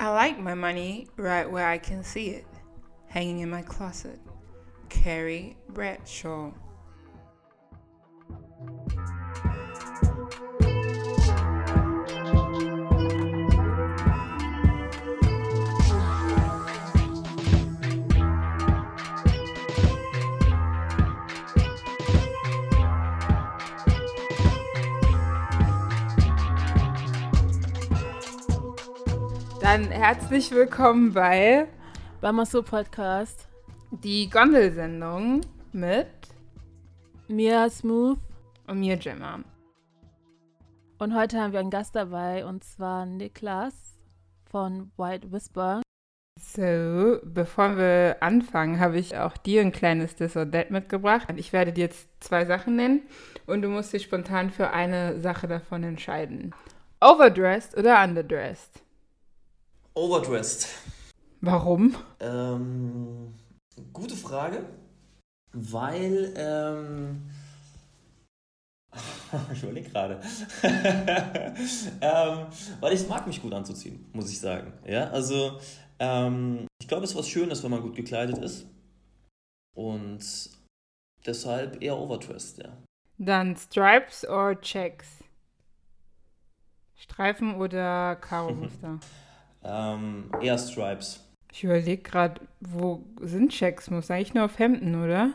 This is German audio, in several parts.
I like my money right where I can see it, hanging in my closet. Carrie Bradshaw. Dann herzlich willkommen bei Bamasu Podcast. Die Gondelsendung mit Mia Smooth und mir Gemma. Und heute haben wir einen Gast dabei und zwar Niklas von White Whisper. So, bevor wir anfangen, habe ich auch dir ein kleines This or That mitgebracht. Ich werde dir jetzt zwei Sachen nennen und du musst dich spontan für eine Sache davon entscheiden. Overdressed oder underdressed? Overdressed. Warum? Ähm, gute Frage, weil ähm, ich überlege gerade, ähm, weil ich mag mich gut anzuziehen, muss ich sagen. Ja, also ähm, ich glaube, es ist was Schönes, wenn man gut gekleidet ist und deshalb eher overdressed, ja. Dann Stripes oder Checks? Streifen oder Karo-Muster? ähm, eher Stripes. Ich überlege gerade, wo sind Checks? Muss eigentlich nur auf Hemden, oder?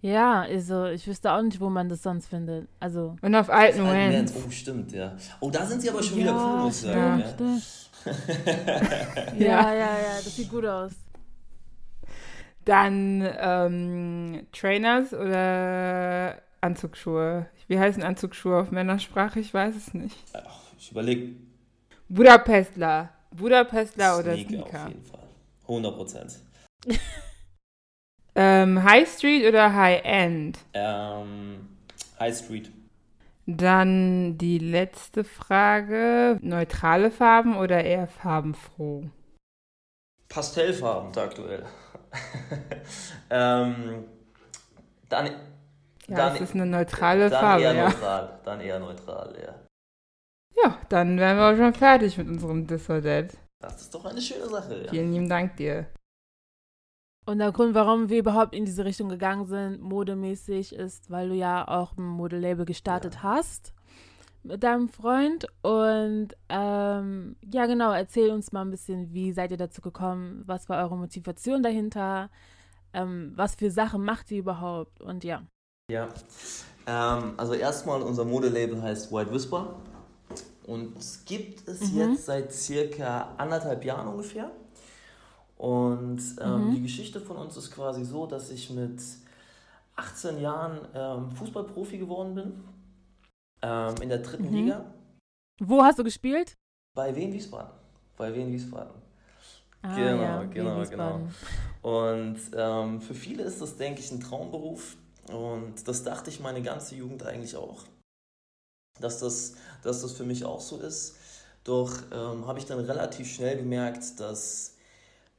Ja, also ich wüsste auch nicht, wo man das sonst findet. Also. Und auf alten Alten Vans. Oh, stimmt, ja. Oh, da sind sie aber schon ja, wieder cool, muss ich sagen. Ja. stimmt. ja, ja, ja, das sieht gut aus. Dann ähm, Trainers oder Anzugsschuhe? Wie heißen Anzugsschuhe auf Männersprache? Ich weiß es nicht. Ach, ich überlege, Budapestler. Budapestler oder Sneaker Sneaker? auf jeden Fall. 100 Prozent. Ähm, High Street oder High End? Ähm, High Street. Dann die letzte Frage. Neutrale Farben oder eher farbenfroh? Pastellfarben aktuell. ähm, dann, Ja, dann, das ist eine neutrale dann Farbe, eher ja. neutral. Dann eher neutral, ja. Ja, dann wären wir auch schon fertig mit unserem This or That. Das ist doch eine schöne Sache, ja. Vielen lieben Dank dir. Und der Grund, warum wir überhaupt in diese Richtung gegangen sind, modemäßig, ist, weil du ja auch ein Modelabel gestartet Ja. hast mit deinem Freund. Und ähm, ja, genau, erzähl uns mal ein bisschen, wie seid ihr dazu gekommen? Was war eure Motivation dahinter? Ähm, was für Sachen macht ihr überhaupt? Und ja. Ja. Ähm, also erstmal, unser Modelabel heißt White Whisper. Und es gibt es Mhm. jetzt seit circa anderthalb Jahren ungefähr. Und ähm, Mhm. die Geschichte von uns ist quasi so, dass ich mit 18 Jahren ähm, Fußballprofi geworden bin. Ähm, in der dritten Mhm. Liga. Wo hast du gespielt? Bei Wien Wiesbaden. Bei Wien Wiesbaden. Ah, Genau, ja, genau, Wiesbaden. Und ähm, für viele ist das, denke ich, ein Traumberuf. Und das dachte ich meine ganze Jugend eigentlich auch. Dass das, dass das für mich auch so ist. Doch ähm, habe ich dann relativ schnell gemerkt, dass,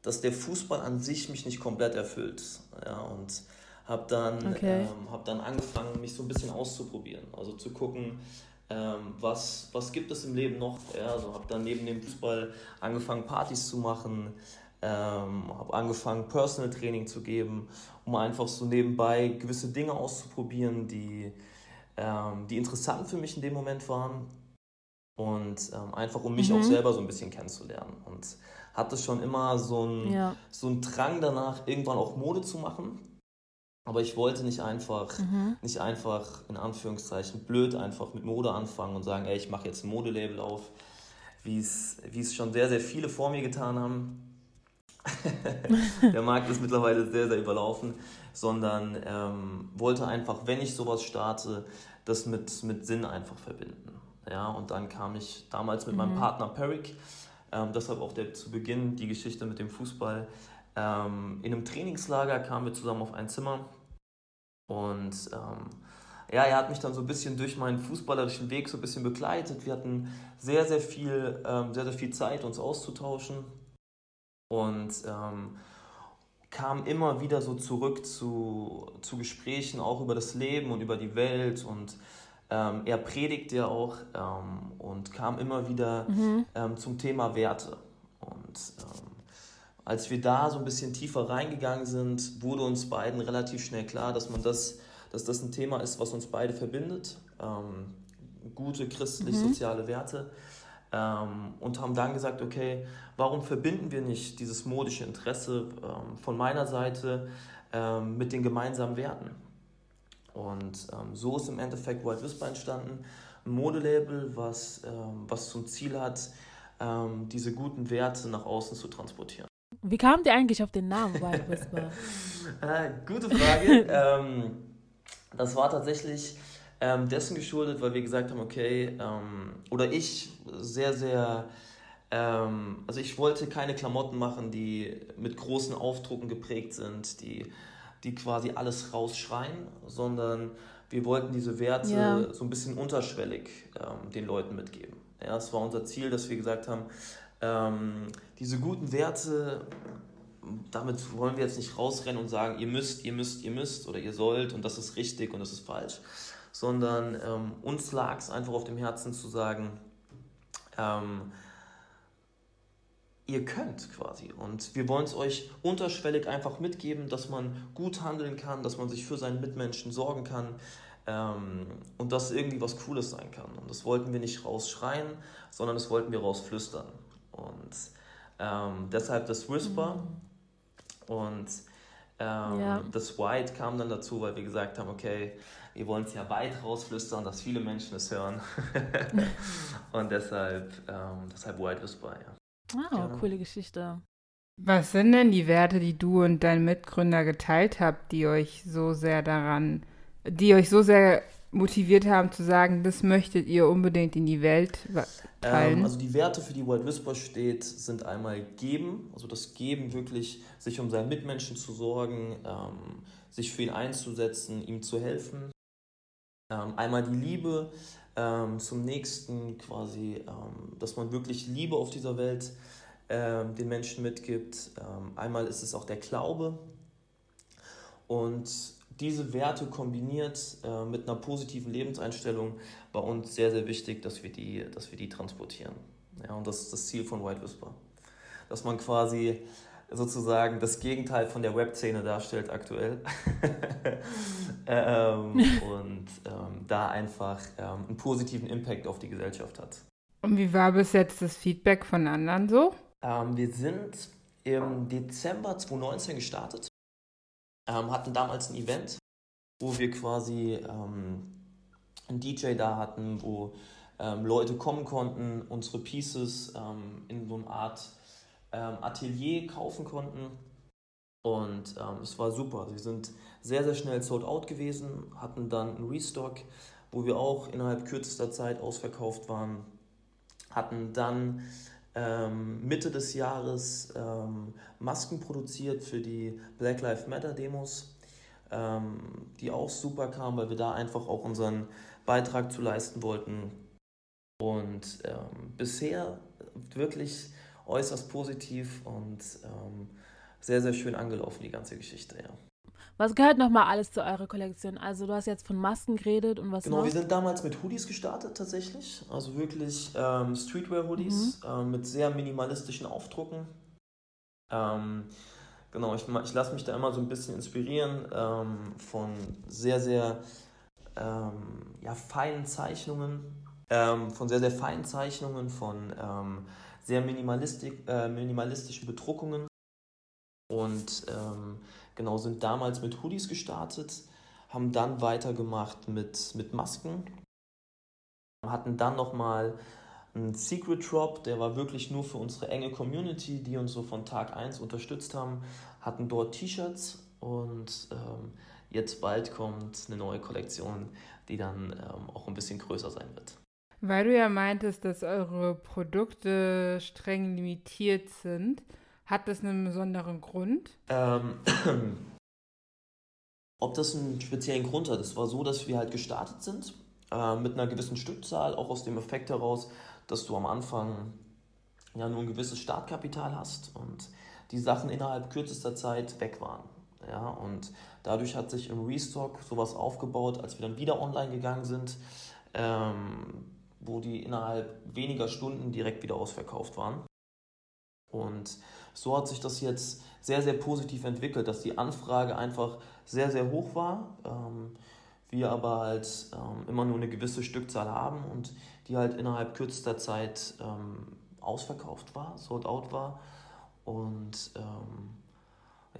dass der Fußball an sich mich nicht komplett erfüllt. Ja, und habe dann, Okay. ähm, hab dann angefangen, mich so ein bisschen auszuprobieren. Also zu gucken, ähm, was, was gibt es im Leben noch. Ja, also habe dann neben dem Fußball angefangen, Partys zu machen, ähm, habe angefangen, Personal Training zu geben, um einfach so nebenbei gewisse Dinge auszuprobieren, die, ähm, die interessant für mich in dem Moment waren und ähm, einfach um mich Mhm. auch selber so ein bisschen kennenzulernen. Und hatte schon immer so einen, Ja. so einen Drang danach, irgendwann auch Mode zu machen. Aber ich wollte nicht einfach, Mhm. nicht einfach in Anführungszeichen blöd einfach mit Mode anfangen und sagen, ey, ich mache jetzt ein Modelabel auf, wie es wie es schon sehr, sehr viele vor mir getan haben. Der Markt ist mittlerweile sehr, sehr überlaufen, sondern ähm, wollte einfach, wenn ich sowas starte, das mit, mit Sinn einfach verbinden. Ja, und dann kam ich damals mit meinem Mhm. Partner Peric, ähm, deshalb auch der, zu Beginn die Geschichte mit dem Fußball. Ähm, in einem Trainingslager kamen wir zusammen auf ein Zimmer und ähm, ja, er hat mich dann so ein bisschen durch meinen fußballerischen Weg so ein bisschen begleitet. Wir hatten sehr, sehr viel, ähm, sehr, sehr viel Zeit, uns auszutauschen und ähm, kam immer wieder so zurück zu, zu Gesprächen auch über das Leben und über die Welt und ähm, er predigt ja auch ähm, und kam immer wieder Mhm. ähm, zum Thema Werte. Und ähm, als wir da so ein bisschen tiefer reingegangen sind, wurde uns beiden relativ schnell klar, dass man das, dass das ein Thema ist, was uns beide verbindet. Ähm, gute christlich-soziale mhm. Werte. Ähm, und haben dann gesagt, okay, warum verbinden wir nicht dieses modische Interesse ähm, von meiner Seite ähm, mit den gemeinsamen Werten? Und ähm, so ist im Endeffekt White Whisper entstanden. Ein Modelabel, was, ähm, was zum Ziel hat, ähm, diese guten Werte nach außen zu transportieren. Wie kamt ihr eigentlich auf den Namen White Whisper? äh, gute Frage. das war tatsächlich ähm, dessen geschuldet, weil wir gesagt haben, okay, ähm, oder ich sehr, sehr, ähm, also ich wollte keine Klamotten machen, die mit großen Aufdrucken geprägt sind, die, die quasi alles rausschreien, sondern wir wollten diese Werte ja. so ein bisschen unterschwellig ähm, den Leuten mitgeben. Ja, es war unser Ziel, dass wir gesagt haben, ähm, diese guten Werte, damit wollen wir jetzt nicht rausrennen und sagen, ihr müsst, ihr müsst, ihr müsst oder ihr sollt und das ist richtig und das ist falsch, sondern ähm, uns lag es einfach auf dem Herzen zu sagen, ähm, ihr könnt quasi. Und wir wollen es euch unterschwellig einfach mitgeben, dass man gut handeln kann, dass man sich für seinen Mitmenschen sorgen kann, ähm, und dass irgendwie was Cooles sein kann. Und das wollten wir nicht rausschreien, sondern das wollten wir rausflüstern. Und ähm, deshalb das Whisper. Mhm. Und ähm, ja. das White kam dann dazu, weil wir gesagt haben, okay, wir wollen es ja weit rausflüstern, dass viele Menschen es hören. und deshalb, ähm, deshalb White Whisper, ja. Ah, oh, coole Geschichte. Was sind denn die Werte, die du und dein Mitgründer geteilt habt, die euch so sehr daran die euch so sehr motiviert haben zu sagen, das möchtet ihr unbedingt in die Welt teilen? Ähm, also die Werte, für die White Whisper steht, sind einmal geben, also das Geben wirklich, sich um seinen Mitmenschen zu sorgen, ähm, sich für ihn einzusetzen, ihm zu helfen. Ähm, einmal die Liebe ähm, zum Nächsten quasi, ähm, dass man wirklich Liebe auf dieser Welt ähm, den Menschen mitgibt. einmal ist es auch der Glaube und diese Werte kombiniert äh, mit einer positiven Lebenseinstellung war uns sehr, sehr wichtig, dass wir die, dass wir die transportieren. Ja, und das ist das Ziel von White Whisper. Dass man quasi sozusagen das Gegenteil von der Web-Szene darstellt aktuell. ähm, und ähm, da einfach ähm, einen positiven Impact auf die Gesellschaft hat. Und wie war bis jetzt das Feedback von anderen so? Ähm, wir sind im Dezember 2019 gestartet ähm, hatten damals ein Event, wo wir quasi ähm, einen DJ da hatten, wo ähm, Leute kommen konnten, unsere Pieces ähm, in so einer Art ähm, Atelier kaufen konnten. Und ähm, es war super. Sie sind sehr, sehr schnell sold out gewesen, hatten dann einen Restock, wo wir auch innerhalb kürzester Zeit ausverkauft waren, hatten dann ähm, Mitte des Jahres ähm, Masken produziert für die Black Lives Matter Demos, ähm, die auch super kamen, weil wir da einfach auch unseren Beitrag zu leisten wollten. Und ähm, bisher wirklich äußerst positiv und ähm, sehr, sehr schön angelaufen, die ganze Geschichte, ja. Was gehört nochmal alles zu eurer Kollektion? Also du hast jetzt von Masken geredet und was Genau, noch? wir sind damals mit Hoodies gestartet tatsächlich. Also wirklich ähm, Streetwear-Hoodies mhm. ähm, mit sehr minimalistischen Aufdrucken. Ähm, genau, ich, ich lasse mich da immer so ein bisschen inspirieren ähm, von sehr, sehr ähm, ja, feinen Zeichnungen. Ähm, von sehr, sehr feinen Zeichnungen, von sehr minimalistisch, äh, minimalistischen Bedruckungen. Und ähm, genau, sind damals mit Hoodies gestartet, haben dann weitergemacht mit, mit Masken, hatten dann nochmal einen Secret Drop, der war wirklich nur für unsere enge Community, die uns so von Tag 1 unterstützt haben, hatten dort T-Shirts und ähm, jetzt bald kommt eine neue Kollektion, die dann ähm, auch ein bisschen größer sein wird. Weil du ja meintest, dass eure Produkte streng limitiert sind, hat das einen besonderen Grund? Ähm, ob das einen speziellen Grund hat, es war so, dass wir halt gestartet sind äh, mit einer gewissen Stückzahl, auch aus dem Effekt heraus, dass du am Anfang ja nur ein gewisses Startkapital hast und die Sachen innerhalb kürzester Zeit weg waren. Ja, und dadurch hat sich im Restock sowas aufgebaut, als wir dann wieder online gegangen sind, ähm, wo die innerhalb weniger Stunden direkt wieder ausverkauft waren. Und so hat sich das jetzt sehr, sehr positiv entwickelt, dass die Anfrage einfach sehr, sehr hoch war. Ähm, wir aber halt ähm, immer nur eine gewisse Stückzahl haben und die halt innerhalb kürzester Zeit ähm, ausverkauft war, sold out war. Und ähm,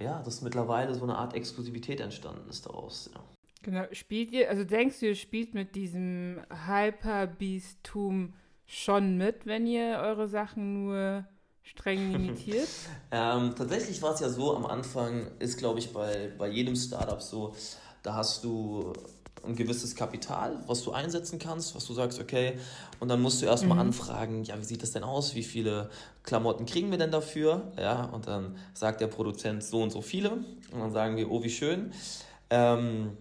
ja, dass mittlerweile so eine Art Exklusivität entstanden ist daraus. Ja. Genau, spielt ihr, also denkst du, ihr spielt mit diesem Hyper-Beastum schon mit, wenn ihr eure Sachen nur streng limitiert? ähm, tatsächlich war es ja so, am Anfang ist, glaube ich, bei, bei jedem Startup so, da hast du ein gewisses Kapital, was du einsetzen kannst, was du sagst, okay, und dann musst du erstmal mhm. anfragen, ja, wie sieht das denn aus? Wie viele Klamotten kriegen wir denn dafür? Ja, und dann sagt der Produzent so und so viele. Und dann sagen wir, oh, wie schön. Ähm,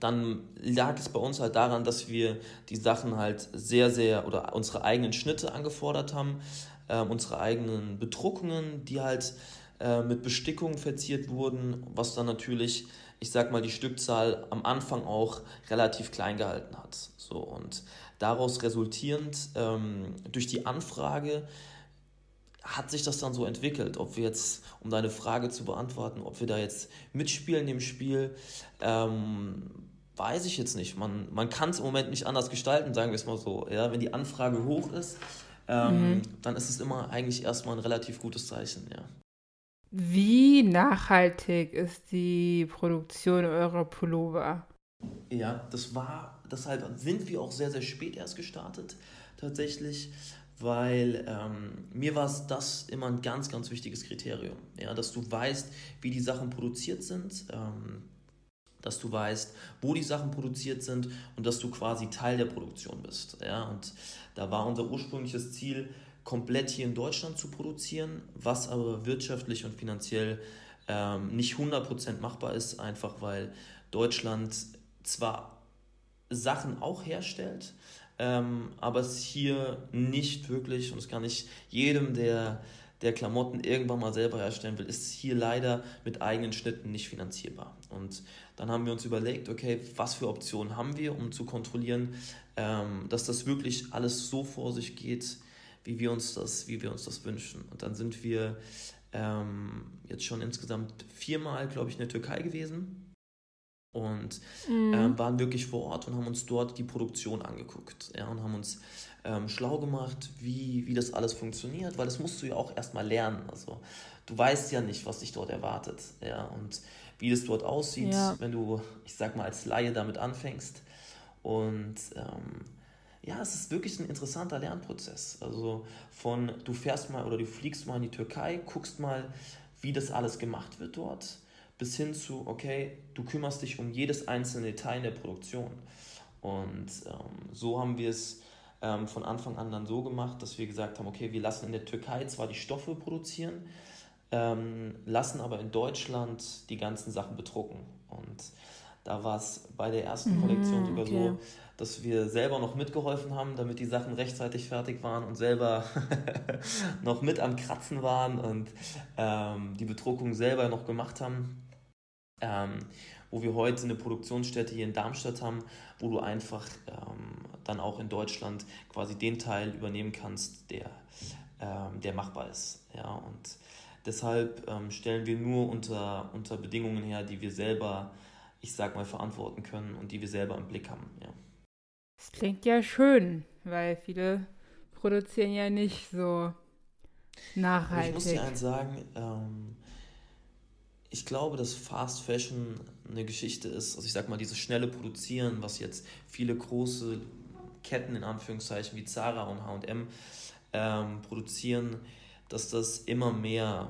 dann lag es bei uns halt daran, dass wir die Sachen halt sehr, sehr oder unsere eigenen Schnitte angefordert haben, äh, unsere eigenen Bedruckungen, die halt äh, mit Bestickungen verziert wurden, was dann natürlich ich sag mal, die Stückzahl am Anfang auch relativ klein gehalten hat. So, und daraus resultierend ähm, durch die Anfrage hat sich das dann so entwickelt. Ob wir jetzt, um deine Frage zu beantworten, ob wir da jetzt mitspielen im Spiel, ähm, weiß ich jetzt nicht. Man, man kann es im Moment nicht anders gestalten, sagen wir es mal so. Ja, wenn die Anfrage hoch ist, ähm, mhm. dann ist es immer eigentlich erstmal ein relativ gutes Zeichen, ja. Wie nachhaltig ist die Produktion eurer Pullover? Ja, das war, deshalb sind wir auch sehr, sehr spät erst gestartet, tatsächlich, weil ähm, mir war es das immer ein ganz, ganz wichtiges Kriterium, ja, dass du weißt, wie die Sachen produziert sind, ähm, dass du weißt, wo die Sachen produziert sind und dass du quasi Teil der Produktion bist, ja, und da war unser ursprüngliches Ziel, komplett hier in Deutschland zu produzieren, was aber wirtschaftlich und finanziell ähm, nicht 100% machbar ist, einfach weil Deutschland zwar Sachen auch herstellt, ähm, aber es hier nicht wirklich, und es kann nicht jedem, der, der Klamotten irgendwann mal selber herstellen will, ist hier leider mit eigenen Schnitten nicht finanzierbar. Und dann haben wir uns überlegt, okay, was für Optionen haben wir, um zu kontrollieren, ähm, dass das wirklich alles so vor sich geht, wie wir uns das, wie wir uns das wünschen. Und dann sind wir ähm, jetzt schon insgesamt viermal, glaube ich, in der Türkei gewesen und mhm. ähm, waren wirklich vor Ort und haben uns dort die Produktion angeguckt ja, und haben uns ähm, schlau gemacht, wie, wie das alles funktioniert, weil das musst du ja auch erstmal lernen. Also du weißt ja nicht, was dich dort erwartet ja, und wie das dort aussieht, ja. wenn du, ich sag mal, als Laie damit anfängst. Und ähm, ja, es ist wirklich ein interessanter Lernprozess. Also von du fährst mal oder du fliegst mal in die Türkei, guckst mal, wie das alles gemacht wird dort, bis hin zu, okay, du kümmerst dich um jedes einzelne Detail in der Produktion. Und ähm, so haben wir es ähm, von Anfang an dann so gemacht, dass wir gesagt haben, okay, wir lassen in der Türkei zwar die Stoffe produzieren, ähm, lassen aber in Deutschland die ganzen Sachen bedrucken. Und da war es bei der ersten Kollektion mhm, sogar okay. so, dass wir selber noch mitgeholfen haben, damit die Sachen rechtzeitig fertig waren und selber noch mit am Kratzen waren und ähm, die Bedruckung selber noch gemacht haben. Ähm, wo wir heute eine Produktionsstätte hier in Darmstadt haben, wo du einfach ähm, dann auch in Deutschland quasi den Teil übernehmen kannst, der, ähm, der machbar ist. Ja, und deshalb ähm, stellen wir nur unter, unter Bedingungen her, die wir selber, ich sag mal, verantworten können und die wir selber im Blick haben. Ja. Das klingt ja schön, weil viele produzieren ja nicht so nachhaltig. Ich muss dir eins sagen, ähm, ich glaube, dass Fast Fashion eine Geschichte ist, also ich sag mal, dieses schnelle Produzieren, was jetzt viele große Ketten in Anführungszeichen wie Zara und HM ähm, produzieren, dass das immer mehr,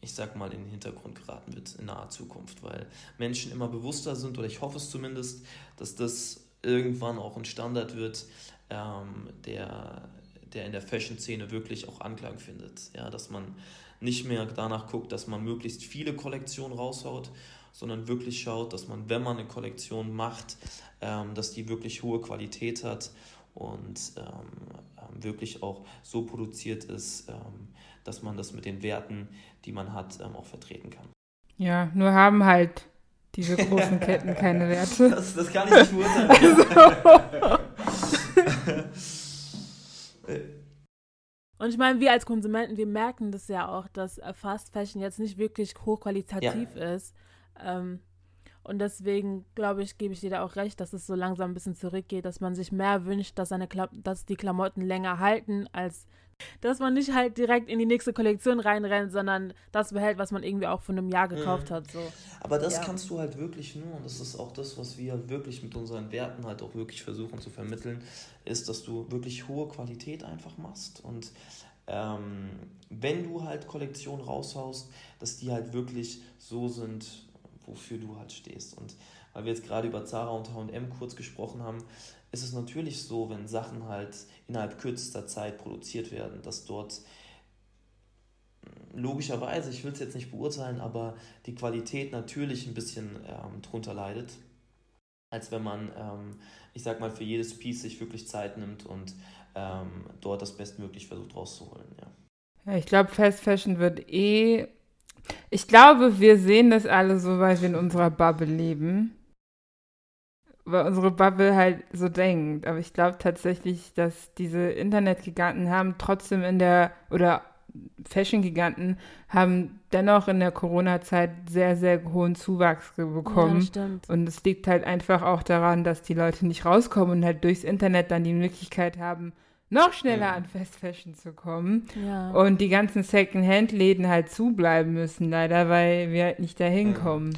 ich sag mal, in den Hintergrund geraten wird in naher Zukunft, weil Menschen immer bewusster sind, oder ich hoffe es zumindest, dass das irgendwann auch ein Standard wird, ähm, der, der in der Fashion-Szene wirklich auch Anklang findet. Ja, dass man nicht mehr danach guckt, dass man möglichst viele Kollektionen raushaut, sondern wirklich schaut, dass man, wenn man eine Kollektion macht, ähm, dass die wirklich hohe Qualität hat und ähm, ähm wirklich auch so produziert ist, ähm, dass man das mit den Werten, die man hat, ähm, auch vertreten kann. Ja, nur haben halt diese großen Ketten keine Werte. Das, das kann ich nicht beurteilen. Also. Und ich meine, wir als Konsumenten, wir merken das ja auch, dass äh, Fast Fashion jetzt nicht wirklich hochqualitativ ja. ist. Ähm, und deswegen, glaube ich, gebe ich dir da auch recht, dass es so langsam ein bisschen zurückgeht, dass man sich mehr wünscht, dass, seine dass die Klamotten länger halten, als dass man nicht halt direkt in die nächste Kollektion reinrennt, sondern das behält, was man irgendwie auch von einem Jahr gekauft mhm. hat. So. Aber das ja. kannst du halt wirklich nur, und das ist auch das, was wir wirklich mit unseren Werten halt auch wirklich versuchen zu vermitteln, ist, dass du wirklich hohe Qualität einfach machst und ähm, wenn du halt Kollektionen raushaust, dass die halt wirklich so sind, wofür du halt stehst. Und weil wir jetzt gerade über Zara und H&M kurz gesprochen haben, ist es natürlich so, wenn Sachen halt innerhalb kürzester Zeit produziert werden, dass dort hm, logischerweise, ich will es jetzt nicht beurteilen, aber die Qualität natürlich ein bisschen ähm, drunter leidet, als wenn man, ähm, ich sag mal, für jedes Piece sich wirklich Zeit nimmt und ähm, dort das Bestmöglich versucht rauszuholen. Ja. ja ich glaube, Fast Fashion wird eh ich glaube, wir sehen das alle so, weil wir in unserer Bubble leben. Weil unsere Bubble halt so denkt. Aber ich glaube tatsächlich, dass diese Internetgiganten haben trotzdem in der, oder Fashion-Giganten haben dennoch in der Corona-Zeit sehr, sehr hohen Zuwachs bekommen. Ja, stimmt. Und es liegt halt einfach auch daran, dass die Leute nicht rauskommen und halt durchs Internet dann die Möglichkeit haben, noch schneller an Fast Fashion zu kommen. Ja. Und die ganzen Second-Hand-Läden halt zubleiben müssen, leider, weil wir halt nicht dahin kommen.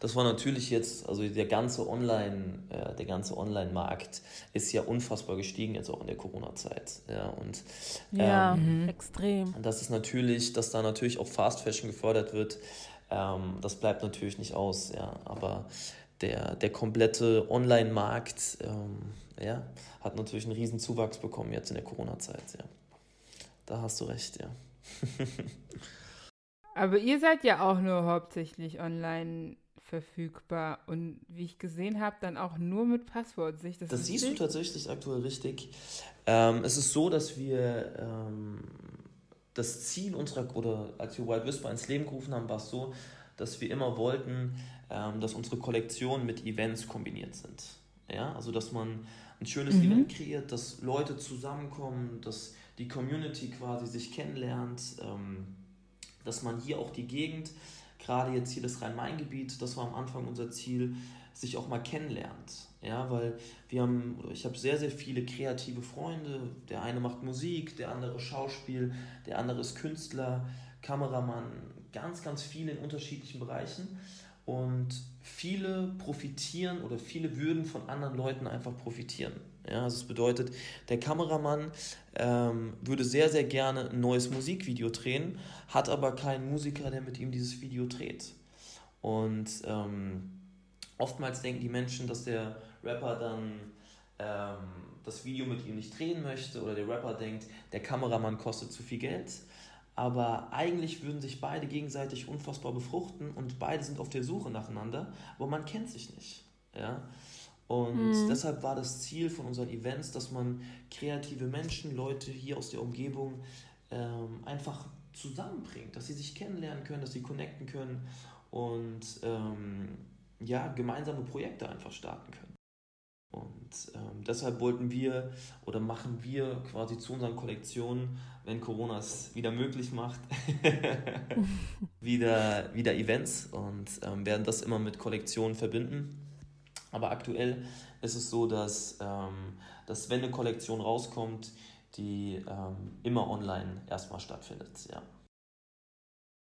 Das war natürlich jetzt, also der ganze Online, äh, der ganze Online-Markt ist ja unfassbar gestiegen jetzt auch in der Corona-Zeit. Ja, und ja, ähm, mhm. extrem. Das ist natürlich, dass da natürlich auch Fast Fashion gefördert wird, ähm, das bleibt natürlich nicht aus, ja. Aber der, der komplette Online-Markt, ähm, ja, hat natürlich einen riesen Zuwachs bekommen jetzt in der Corona-Zeit, ja. Da hast du recht, ja. Aber ihr seid ja auch nur hauptsächlich online verfügbar und wie ich gesehen habe, dann auch nur mit Passwort. das, das siehst du tatsächlich aktuell richtig. Ähm, es ist so, dass wir ähm, das Ziel unserer, oder als wir Wild Whisper ins Leben gerufen haben, war es so, dass wir immer wollten, ähm, dass unsere Kollektionen mit Events kombiniert sind. Ja, also dass man ein schönes mhm. Event kreiert, dass Leute zusammenkommen, dass die Community quasi sich kennenlernt, ähm, dass man hier auch die Gegend, gerade jetzt hier das Rhein-Main-Gebiet, das war am Anfang unser Ziel, sich auch mal kennenlernt. Ja, weil wir haben, ich habe sehr, sehr viele kreative Freunde. Der eine macht Musik, der andere Schauspiel, der andere ist Künstler, Kameramann, ganz, ganz viele in unterschiedlichen Bereichen. Und viele profitieren oder viele würden von anderen Leuten einfach profitieren. Ja, also das bedeutet, der Kameramann ähm, würde sehr, sehr gerne ein neues Musikvideo drehen, hat aber keinen Musiker, der mit ihm dieses Video dreht. Und ähm, oftmals denken die Menschen, dass der Rapper dann ähm, das Video mit ihm nicht drehen möchte oder der Rapper denkt, der Kameramann kostet zu viel Geld aber eigentlich würden sich beide gegenseitig unfassbar befruchten und beide sind auf der Suche nacheinander, aber man kennt sich nicht. Ja? Und mhm. deshalb war das Ziel von unseren Events, dass man kreative Menschen, Leute hier aus der Umgebung ähm, einfach zusammenbringt, dass sie sich kennenlernen können, dass sie connecten können und ähm, ja, gemeinsame Projekte einfach starten können. Und ähm, deshalb wollten wir oder machen wir quasi zu unseren Kollektionen, wenn Corona es wieder möglich macht, wieder, wieder Events und ähm, werden das immer mit Kollektionen verbinden. Aber aktuell ist es so, dass, ähm, dass wenn eine Kollektion rauskommt, die ähm, immer online erstmal stattfindet. Ja.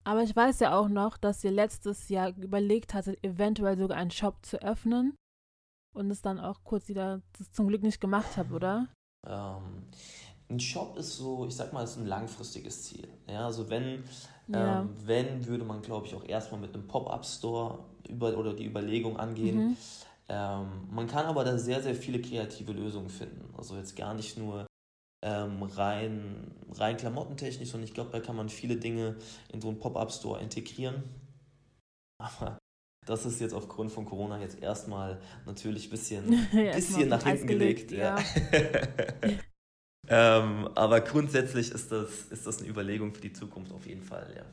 Aber ich weiß ja auch noch, dass ihr letztes Jahr überlegt hattet, eventuell sogar einen Shop zu öffnen und es dann auch kurz wieder zum Glück nicht gemacht habe, oder? Ähm, ein Shop ist so, ich sag mal, ist ein langfristiges Ziel. Ja, also wenn, ja. ähm, wenn würde man, glaube ich, auch erstmal mit einem Pop-up-Store über, oder die Überlegung angehen. Mhm. Ähm, man kann aber da sehr, sehr viele kreative Lösungen finden. Also jetzt gar nicht nur ähm, rein, rein klamottentechnisch, sondern ich glaube, da kann man viele Dinge in so einen Pop-up-Store integrieren. Aber das ist jetzt aufgrund von Corona jetzt erstmal natürlich ein bisschen, ja, bisschen nach hinten gelegt. ja. ähm, aber grundsätzlich ist das, ist das eine Überlegung für die Zukunft auf jeden Fall, ja.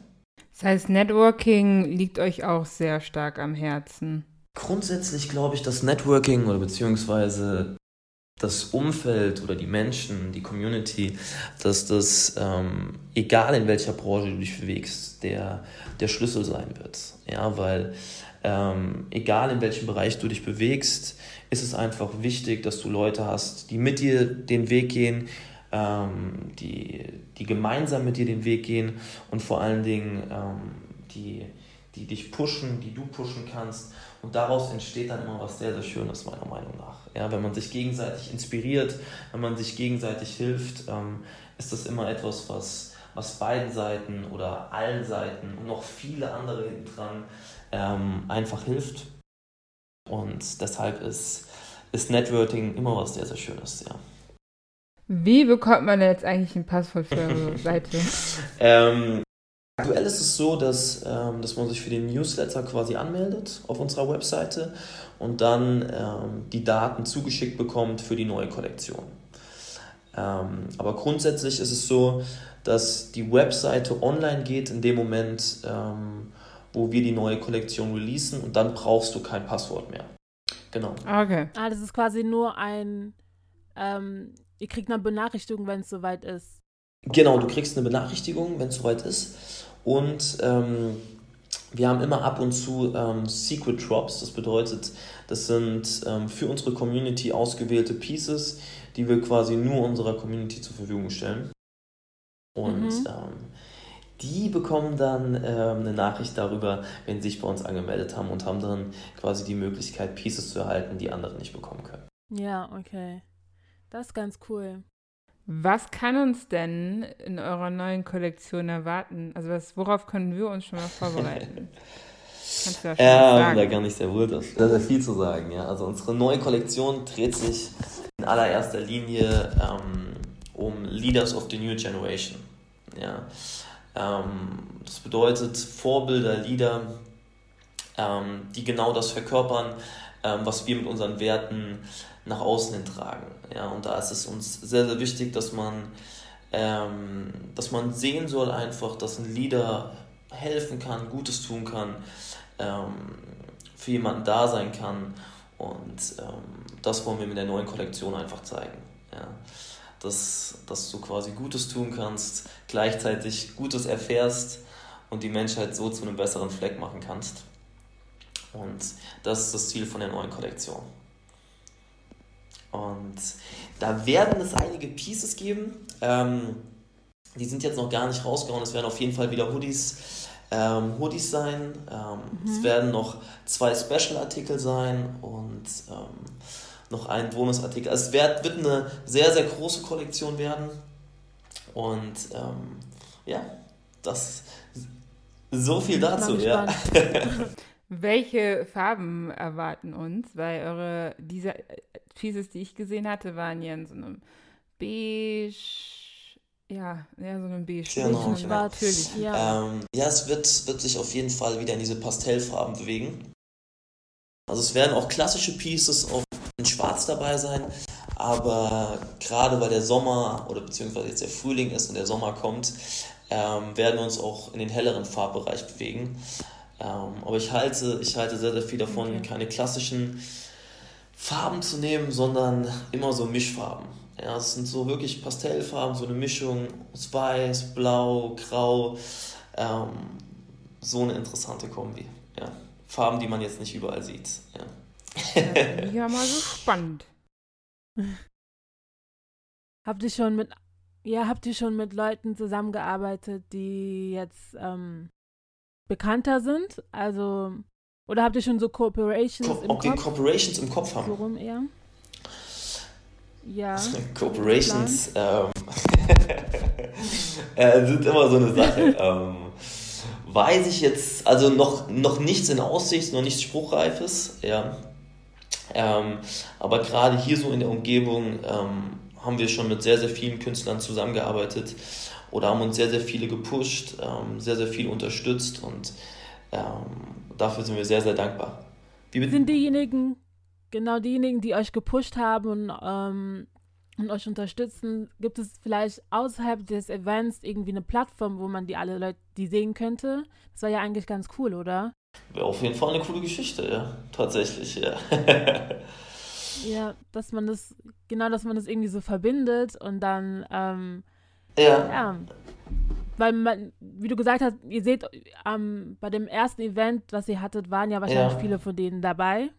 Das heißt, Networking liegt euch auch sehr stark am Herzen. Grundsätzlich glaube ich, dass Networking oder beziehungsweise das Umfeld oder die Menschen, die Community, dass das, ähm, egal in welcher Branche du dich bewegst, der, der Schlüssel sein wird. Ja, weil ähm, egal in welchem Bereich du dich bewegst, ist es einfach wichtig, dass du Leute hast, die mit dir den Weg gehen, ähm, die, die gemeinsam mit dir den Weg gehen und vor allen Dingen ähm, die, die dich pushen, die du pushen kannst. Und daraus entsteht dann immer was sehr, sehr Schönes, meiner Meinung nach. Ja, wenn man sich gegenseitig inspiriert, wenn man sich gegenseitig hilft, ähm, ist das immer etwas, was, was beiden Seiten oder allen Seiten und noch viele andere hinten dran ähm, einfach hilft. Und deshalb ist, ist Networking immer was sehr, sehr Schönes, ja. Wie bekommt man jetzt eigentlich ein Passwort für eure Seite? ähm, aktuell ist es so, dass, ähm, dass man sich für den Newsletter quasi anmeldet auf unserer Webseite und dann ähm, die Daten zugeschickt bekommt für die neue Kollektion. Ähm, aber grundsätzlich ist es so, dass die Webseite online geht in dem Moment, ähm, wo wir die neue Kollektion releasen und dann brauchst du kein Passwort mehr. Genau. Okay. Ah, das ist quasi nur ein, ähm, ihr kriegt eine Benachrichtigung, wenn es soweit ist. Genau, du kriegst eine Benachrichtigung, wenn es soweit ist. Und ähm, wir haben immer ab und zu ähm, Secret Drops. Das bedeutet, das sind ähm, für unsere Community ausgewählte Pieces, die wir quasi nur unserer Community zur Verfügung stellen. Und mhm. ähm, die bekommen dann ähm, eine Nachricht darüber, wenn sie sich bei uns angemeldet haben und haben dann quasi die Möglichkeit, Pieces zu erhalten, die andere nicht bekommen können. Ja, okay. Das ist ganz cool. Was kann uns denn in eurer neuen Kollektion erwarten? Also was, worauf können wir uns schon mal vorbereiten? Kannst du ja schon ähm, sagen? Da kann ich sehr wohl das. Da ist viel zu sagen, ja. Also unsere neue Kollektion dreht sich in allererster Linie ähm, um Leaders of the New Generation. Ja. Ähm, das bedeutet Vorbilder, Leader, ähm, die genau das verkörpern, ähm, was wir mit unseren Werten nach außen hin tragen. Ja, und da ist es uns sehr, sehr wichtig, dass man, ähm, dass man sehen soll einfach, dass ein Leader helfen kann, Gutes tun kann, ähm, für jemanden da sein kann. Und ähm, das wollen wir mit der neuen Kollektion einfach zeigen. Ja dass, dass du quasi Gutes tun kannst, gleichzeitig Gutes erfährst und die Menschheit so zu einem besseren Fleck machen kannst. Und das ist das Ziel von der neuen Kollektion. Und da werden es einige Pieces geben. Ähm, die sind jetzt noch gar nicht rausgehauen. Es werden auf jeden Fall wieder Hoodies, ähm, Hoodies sein. Ähm, mhm. Es werden noch zwei Special-Artikel sein und ähm, noch ein Bonusartikel. Also es wird, wird eine sehr, sehr große Kollektion werden. Und ähm, ja, das so viel dazu, ja. Welche Farben erwarten uns? Weil eure, diese Pieces, die ich gesehen hatte, waren ja in so einem beige, ja, ja, so einem beige. Genau, genau. Natürlich, ja. Ähm, ja, es wird, wird sich auf jeden Fall wieder in diese Pastellfarben bewegen. Also es werden auch klassische Pieces auf in Schwarz dabei sein. Aber gerade weil der Sommer oder beziehungsweise jetzt der Frühling ist und der Sommer kommt, ähm, werden wir uns auch in den helleren Farbbereich bewegen. Ähm, aber ich halte, ich halte sehr, sehr viel davon, okay. keine klassischen Farben zu nehmen, sondern immer so Mischfarben. Ja, es sind so wirklich Pastellfarben, so eine Mischung aus Weiß, Blau, Grau. Ähm, so eine interessante Kombi. Ja. Farben, die man jetzt nicht überall sieht. Ja. Ja, mal so spannend. Habt ihr schon mit, ja, habt ihr schon mit Leuten zusammengearbeitet, die jetzt ähm, bekannter sind? Also, oder habt ihr schon so Corporations Co im okay, Kopf? Corporations im Kopf haben. So rum eher? Ja. Corporations ähm, äh, sind immer so eine Sache. ähm, weiß ich jetzt, also noch, noch nichts in Aussicht, noch nichts Spruchreifes, ja. Ähm, aber gerade hier so in der Umgebung ähm, haben wir schon mit sehr, sehr vielen Künstlern zusammengearbeitet oder haben uns sehr, sehr viele gepusht, ähm, sehr, sehr viel unterstützt und ähm, dafür sind wir sehr, sehr dankbar. Wie sind diejenigen, genau diejenigen, die euch gepusht haben und, ähm, und euch unterstützen, gibt es vielleicht außerhalb des Events irgendwie eine Plattform, wo man die alle Leute die sehen könnte? Das war ja eigentlich ganz cool, oder? Wäre auf jeden Fall eine coole Geschichte, ja. Tatsächlich, ja. Ja, dass man das, genau, dass man das irgendwie so verbindet und dann, ähm, Ja. ja, weil man, wie du gesagt hast, ihr seht, ähm, bei dem ersten Event, was ihr hattet, waren ja wahrscheinlich Ja. viele von denen dabei.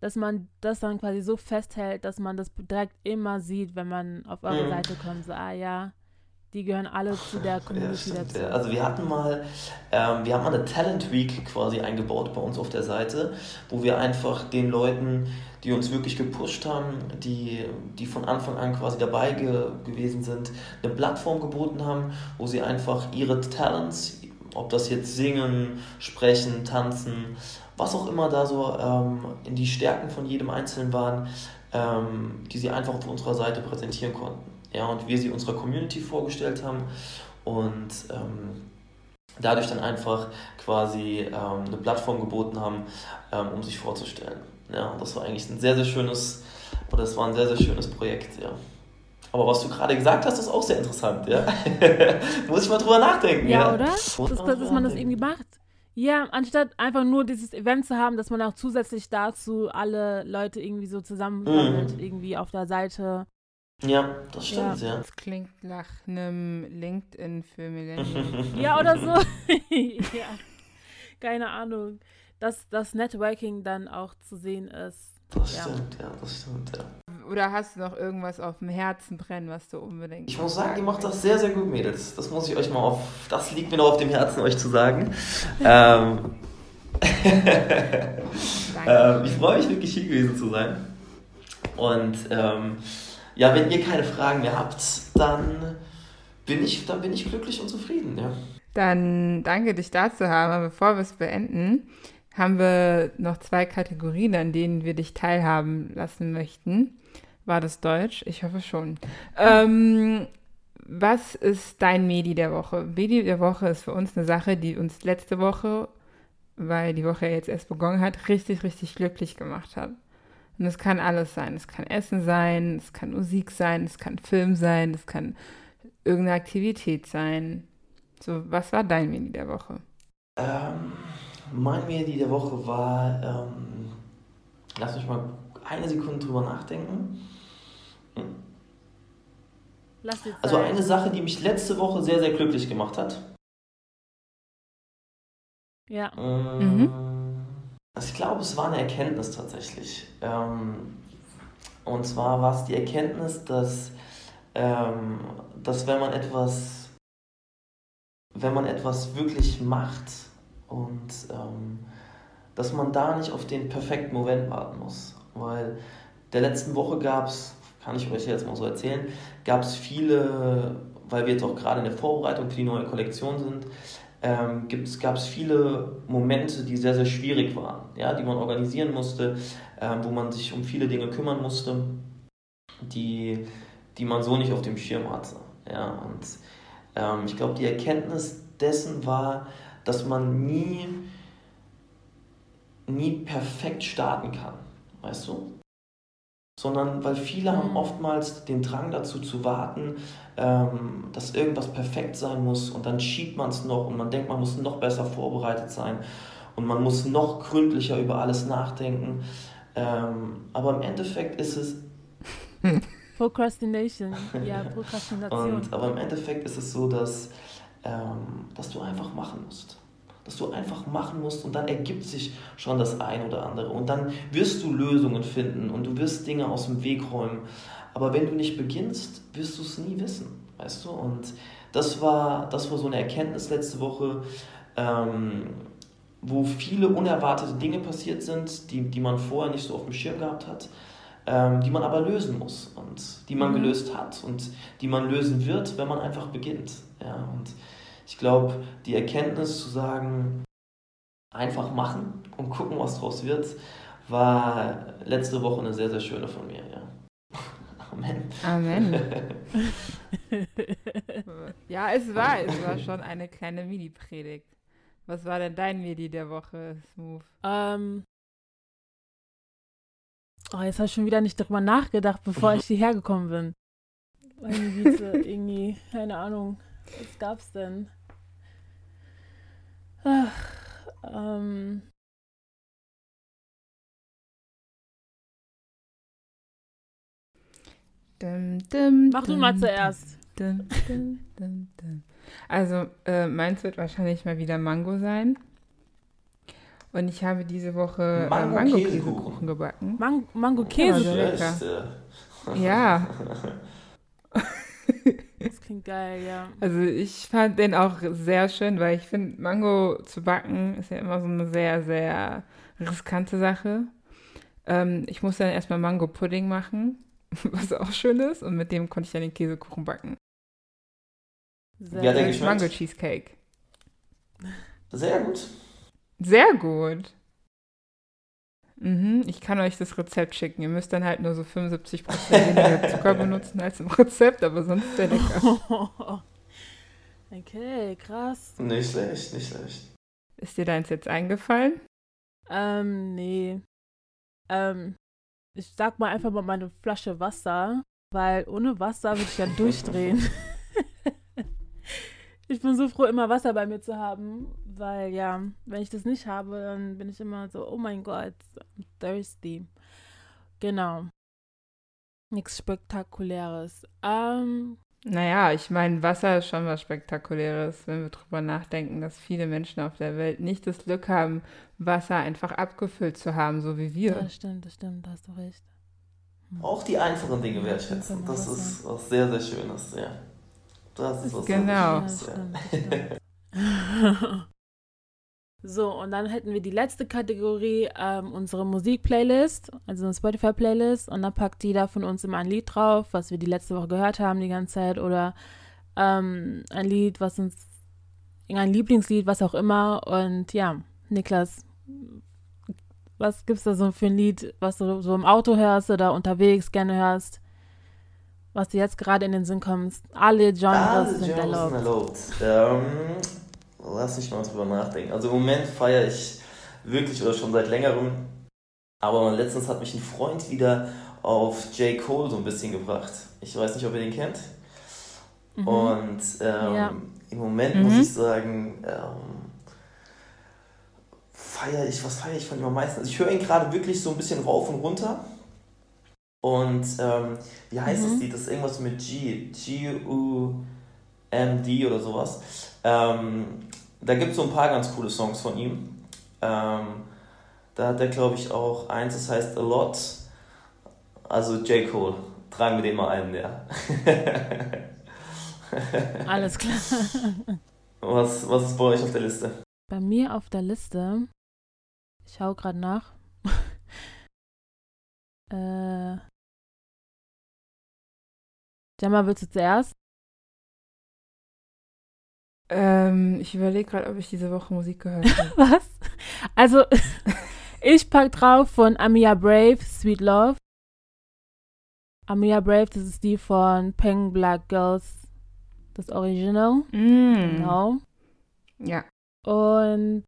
Dass man das dann quasi so festhält, dass man das direkt immer sieht, wenn man auf eure Mhm. Seite kommt. So, ah ja, die gehören alle zu der Ja, Community stimmt, dazu. ja. Also wir hatten mal, ähm, wir haben mal eine Talent Week quasi eingebaut bei uns auf der Seite, wo wir einfach den Leuten, die uns wirklich gepusht haben, die, die von Anfang an quasi dabei ge gewesen sind, eine Plattform geboten haben, wo sie einfach ihre Talents, ob das jetzt singen, sprechen, tanzen, was auch immer da so ähm, in die Stärken von jedem Einzelnen waren, ähm, die sie einfach auf unserer Seite präsentieren konnten. Ja, und wir sie unserer Community vorgestellt haben und ähm, dadurch dann einfach quasi ähm, eine Plattform geboten haben, ähm, um sich vorzustellen. Ja, und das war eigentlich ein sehr, sehr schönes, oder es war ein sehr, sehr schönes Projekt, ja. Aber was du gerade gesagt hast, ist auch sehr interessant, ja. Muss ich mal drüber nachdenken, ja. Ja, oder? Muss Dass, man dass man das irgendwie macht. Ja, anstatt einfach nur dieses Event zu haben, dass man auch zusätzlich dazu alle Leute irgendwie so zusammensammelt, Mhm. irgendwie auf der Seite. Ja, das stimmt, ja. Das klingt nach einem LinkedIn für Millennials. Ja, oder so. ja. Keine Ahnung. Dass das Networking dann auch zu sehen ist. Das Ja. stimmt, ja, das stimmt, ja. Oder hast du noch irgendwas auf dem Herzen brennen, was du unbedingt. Ich muss sagen, ihr macht das sehr, sehr gut, Mädels. Das muss ich euch mal auf, das liegt mir noch auf dem Herzen, euch zu sagen. ähm, ähm, ich freue mich wirklich hier gewesen zu sein. Und ähm, ja, wenn ihr keine Fragen mehr habt, dann bin ich, dann bin ich glücklich und zufrieden. Ja. Dann danke, dich da zu haben. Aber bevor wir es beenden, haben wir noch zwei Kategorien, an denen wir dich teilhaben lassen möchten. War das Deutsch? Ich hoffe schon. Ähm, was ist dein Medi der Woche? Medi der Woche ist für uns eine Sache, die uns letzte Woche, weil die Woche jetzt erst begonnen hat, richtig, richtig glücklich gemacht hat. Und es kann alles sein. Es kann Essen sein, es kann Musik sein, es kann Film sein, es kann irgendeine Aktivität sein. So, was war dein Mini der Woche? Ähm, mein Medi der Woche war, ähm, lass mich mal eine Sekunde drüber nachdenken. Zeit. Also eine Sache, die mich letzte Woche sehr, sehr glücklich gemacht hat. Ja. Ähm, Also ich glaube, es war eine Erkenntnis tatsächlich. Ähm, und zwar war es die Erkenntnis, dass, ähm, dass wenn man etwas, wenn man etwas wirklich macht und ähm, dass man da nicht auf den perfekten Moment warten muss. Weil der letzten Woche gab es, kann ich euch jetzt mal so erzählen, gab es viele, weil wir jetzt auch gerade in der Vorbereitung für die neue Kollektion sind, ähm, gab es viele Momente, die sehr, sehr schwierig waren, ja, die man organisieren musste, ähm, wo man sich um viele Dinge kümmern musste, die, die man so nicht auf dem Schirm hatte. Ja, und ähm, ich glaube, die Erkenntnis dessen war, dass man nie, nie perfekt starten kann, weißt du? Sondern weil viele haben Mhm. oftmals den Drang dazu zu warten, ähm, dass irgendwas perfekt sein muss und dann schiebt man es noch und man denkt, man muss noch besser vorbereitet sein und man muss noch gründlicher über alles nachdenken. Ähm, aber im Endeffekt ist es Procrastination. Ja, Prokrastination. Und, aber im Endeffekt ist es so, dass, ähm, dass du einfach machen musst. Dass du einfach machen musst und dann ergibt sich schon das ein oder andere. Und dann wirst du Lösungen finden und du wirst Dinge aus dem Weg räumen. Aber wenn du nicht beginnst, wirst du es nie wissen. Weißt du? Und das war, das war so eine Erkenntnis letzte Woche, ähm, wo viele unerwartete Dinge passiert sind, die, die man vorher nicht so auf dem Schirm gehabt hat ähm, die man aber lösen muss und die man Mhm. gelöst hat und die man lösen wird, wenn man einfach beginnt. Ja, und ich glaube, die Erkenntnis zu sagen, einfach machen und gucken, was draus wird, war letzte Woche eine sehr, sehr schöne von mir. Ja. Amen. Amen. ja, es war, es war schon eine kleine Mini-Predigt. Was war denn dein Medi der Woche, Smooth? Ähm. Oh, jetzt habe ich schon wieder nicht darüber nachgedacht, bevor ich hierher gekommen bin. Meine Güte, irgendwie, keine Ahnung. Was gab's denn? Ach, ähm. Dum, dum, Mach du mal zuerst. dum, dum, dum, dum. Also, äh, meins wird wahrscheinlich mal wieder Mango sein. Und ich habe diese Woche äh, Mango- Mango-Käsekuchen Käsekuchen. Man gebacken. Mango Ja, Das klingt geil, ja. also ich fand den auch sehr schön, weil ich finde, Mango zu backen ist ja immer so eine sehr, sehr riskante Sache. Ähm, ich musste dann erstmal Mango-Pudding machen, was auch schön ist. Und mit dem konnte ich dann den Käsekuchen backen. Sehr Wie hat der gut. geschmeckt? Mango-Cheesecake. Sehr gut. Sehr gut. Mhm, ich kann euch das Rezept schicken. Ihr müsst dann halt nur so 75% weniger Zucker benutzen als im Rezept, aber sonst ist der lecker. okay, krass. Nicht schlecht, nicht schlecht. Ist dir deins jetzt eingefallen? Ähm, nee. Ähm, ich sag mal einfach mal meine Flasche Wasser, weil ohne Wasser würde ich ja durchdrehen. Ich bin so froh, immer Wasser bei mir zu haben, weil ja, wenn ich das nicht habe, dann bin ich immer so, oh mein Gott, I'm thirsty. Genau. Nichts Spektakuläres. Ähm, Naja, ich meine, Wasser ist schon was Spektakuläres, wenn wir drüber nachdenken, dass viele Menschen auf der Welt nicht das Glück haben, Wasser einfach abgefüllt zu haben, so wie wir. das stimmt, das stimmt, da hast du recht. Auch die einfachen Dinge wertschätzen. stimmt, Das Wasser. ist was sehr, sehr Schönes, ja. Das ist was Genau. Ja, das stimmt. So, und dann hätten wir die letzte Kategorie, ähm, unsere Musikplaylist, also eine Spotify-Playlist. Und dann packt jeder von uns immer ein Lied drauf, was wir die letzte Woche gehört haben die ganze Zeit. Oder ähm, ein Lied, was uns, ein Lieblingslied, was auch immer. Und ja, Niklas, was gibt's da so für ein Lied, was du so im Auto hörst oder unterwegs gerne hörst? Was dir jetzt gerade in den Sinn kommt. Alle Genres Alle sind Genres erlaubt. sind erlaubt. Ähm, lass mich mal drüber nachdenken. Also im Moment feiere ich wirklich oder schon seit längerem. Aber letztens hat mich ein Freund wieder auf J. Cole so ein bisschen gebracht. Ich weiß nicht, ob ihr den kennt. Mhm. Und ähm, Ja. im Moment Mhm. muss ich sagen, ähm, feiere ich, was feiere ich von ihm am meisten? Also ich höre ihn gerade wirklich so ein bisschen rauf und runter. Und ähm, wie heißt das Mhm. Lied? Das ist irgendwas mit G. G-U-M-D oder sowas. Ähm, da gibt es so ein paar ganz coole Songs von ihm. Ähm, da hat er, glaube ich, auch eins, das heißt A Lot. Also J. Cole. Tragen wir den mal ein, ja. Alles klar. Was, was ist bei euch auf der Liste? Bei mir auf der Liste, ich schaue gerade nach. äh, Gemma, willst du zuerst? Ähm, ich überlege gerade, ob ich diese Woche Musik gehört habe. Was? Also, ich pack drauf von Amia Brave, Sweet Love. Amia Brave, das ist die von Peng Black Girls, das Original. mm. Genau. Ja. Und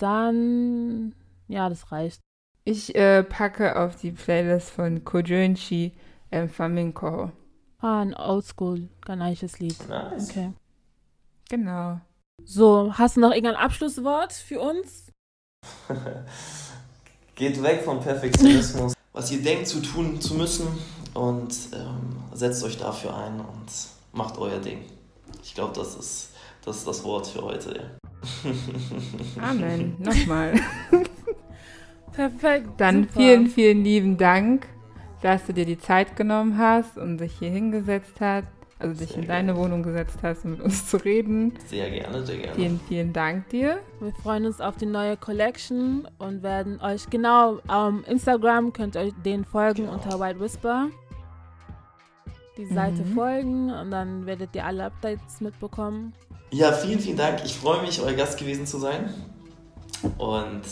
dann, ja, das reicht. Ich äh, packe auf die Playlist von Kojunchi ähm, Flamenco. Ah, ein Oldschool, ghanaisches Lied. Nice. Okay. Genau. So, hast du noch irgendein Abschlusswort für uns? Geht weg vom Perfektionismus, was ihr denkt zu tun zu müssen und ähm, setzt euch dafür ein und macht euer Ding. Ich glaube, das ist, das ist das Wort für heute. Ja. Amen. Nochmal. Perfekt. Dann super. vielen, vielen lieben Dank, dass du dir die Zeit genommen hast und dich hier hingesetzt hast, also dich Sehr in deine Wohnung gesetzt hast, um mit uns zu reden. Sehr gerne, sehr gerne. Vielen, vielen Dank dir. Wir freuen uns auf die neue Collection und werden euch genau auf Instagram könnt ihr euch den folgen Genau. unter White Whisper. Die Seite Mhm. folgen und dann werdet ihr alle Updates mitbekommen. Ja, vielen, vielen Dank. Ich freue mich, euer Gast gewesen zu sein. Und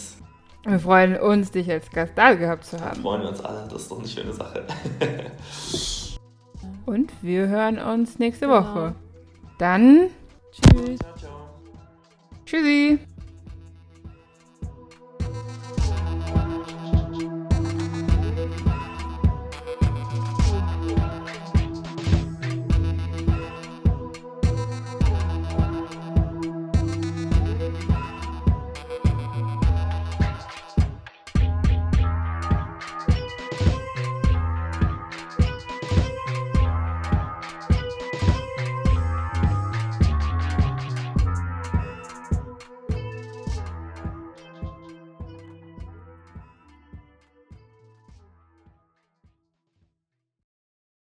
Wir freuen uns, dich als Gast da gehabt zu haben. freuen wir uns alle. Das ist doch eine schöne Sache. Und wir hören uns nächste Genau. Woche. Dann, Tschüss. ciao, ciao. tschüssi.